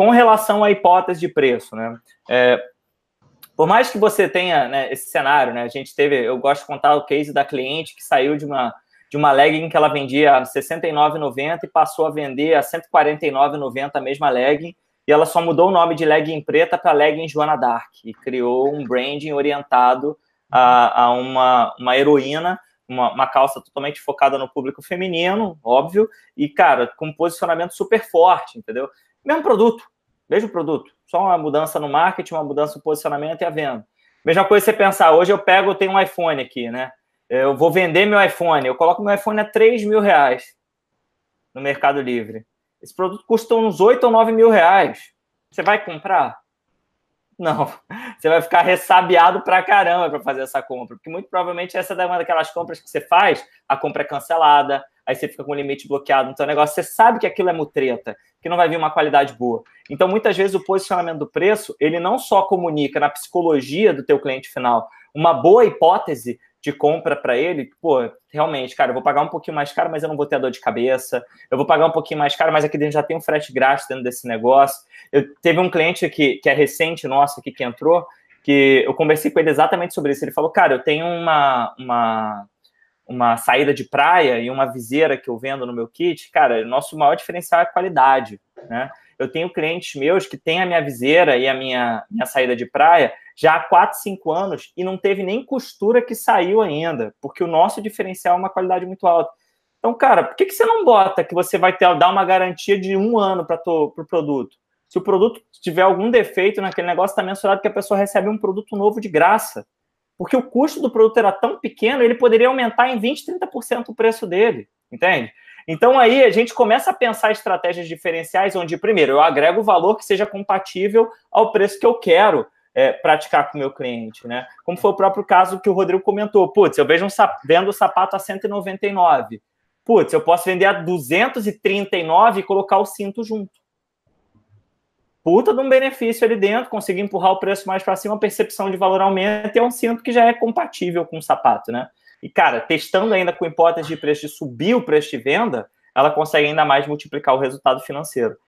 com relação à hipótese de preço, né? É, por mais que você tenha né, esse cenário, né? A gente teve, eu gosto de contar o case da cliente que saiu de uma de uma legging que ela vendia a R$ 69,90 e passou a vender a R$ 149,90 a mesma legging, e ela só mudou o nome de legging preta para legging Joana Dark, e criou um branding orientado a, a uma, uma heroína, uma, uma, calça totalmente focada no público feminino, óbvio, e, cara, com um posicionamento super forte, entendeu? Mesmo produto, mesmo produto, só uma mudança no marketing, uma mudança no posicionamento e a venda. Mesma coisa você pensar, hoje eu pego, eu tenho um iPhone aqui, né? Eu vou vender meu iPhone, eu coloco meu iPhone a 3 mil reais no Mercado Livre. Esse produto custa uns 8 ou 9 mil reais. Você vai comprar? Não. Você vai ficar ressabiado pra caramba para fazer essa compra. Porque muito provavelmente essa é uma daquelas compras que você faz, a compra é cancelada, aí você fica com o limite bloqueado no seu negócio. Você sabe que aquilo é mutreta, que não vai vir uma qualidade boa. Então, muitas vezes, o posicionamento do preço, ele não só comunica na psicologia do teu cliente final uma boa hipótese de compra para ele, pô, realmente, cara, eu vou pagar um pouquinho mais caro, mas eu não vou ter dor de cabeça. Eu vou pagar um pouquinho mais caro, mas aqui dentro já tem um frete grátis dentro desse negócio. Eu teve um cliente que, que é recente nosso aqui que entrou, que eu conversei com ele exatamente sobre isso. Ele falou, cara, eu tenho uma, uma, uma saída de praia e uma viseira que eu vendo no meu kit. Cara, nosso maior diferencial é a qualidade, né? Eu tenho clientes meus que têm a minha viseira e a minha, minha saída de praia já há 4, 5 anos e não teve nem costura que saiu ainda, porque o nosso diferencial é uma qualidade muito alta. Então, cara, por que, que você não bota que você vai ter, dar uma garantia de um ano para o pro produto? Se o produto tiver algum defeito naquele negócio, está mensurado que a pessoa recebe um produto novo de graça. Porque o custo do produto era tão pequeno, ele poderia aumentar em 20%, 30% o preço dele, entende? Então aí a gente começa a pensar estratégias diferenciais, onde, primeiro, eu agrego valor que seja compatível ao preço que eu quero é, praticar com o meu cliente, né? Como foi o próprio caso que o Rodrigo comentou. Putz, eu vejo um vendo o sapato a 199. Putz, eu posso vender a 239 e colocar o cinto junto. Puta de um benefício ali dentro, conseguir empurrar o preço mais para cima, a percepção de valor aumenta e é um cinto que já é compatível com o sapato, né? E, cara, testando ainda com hipótese de preço de subir o preço de venda, ela consegue ainda mais multiplicar o resultado financeiro.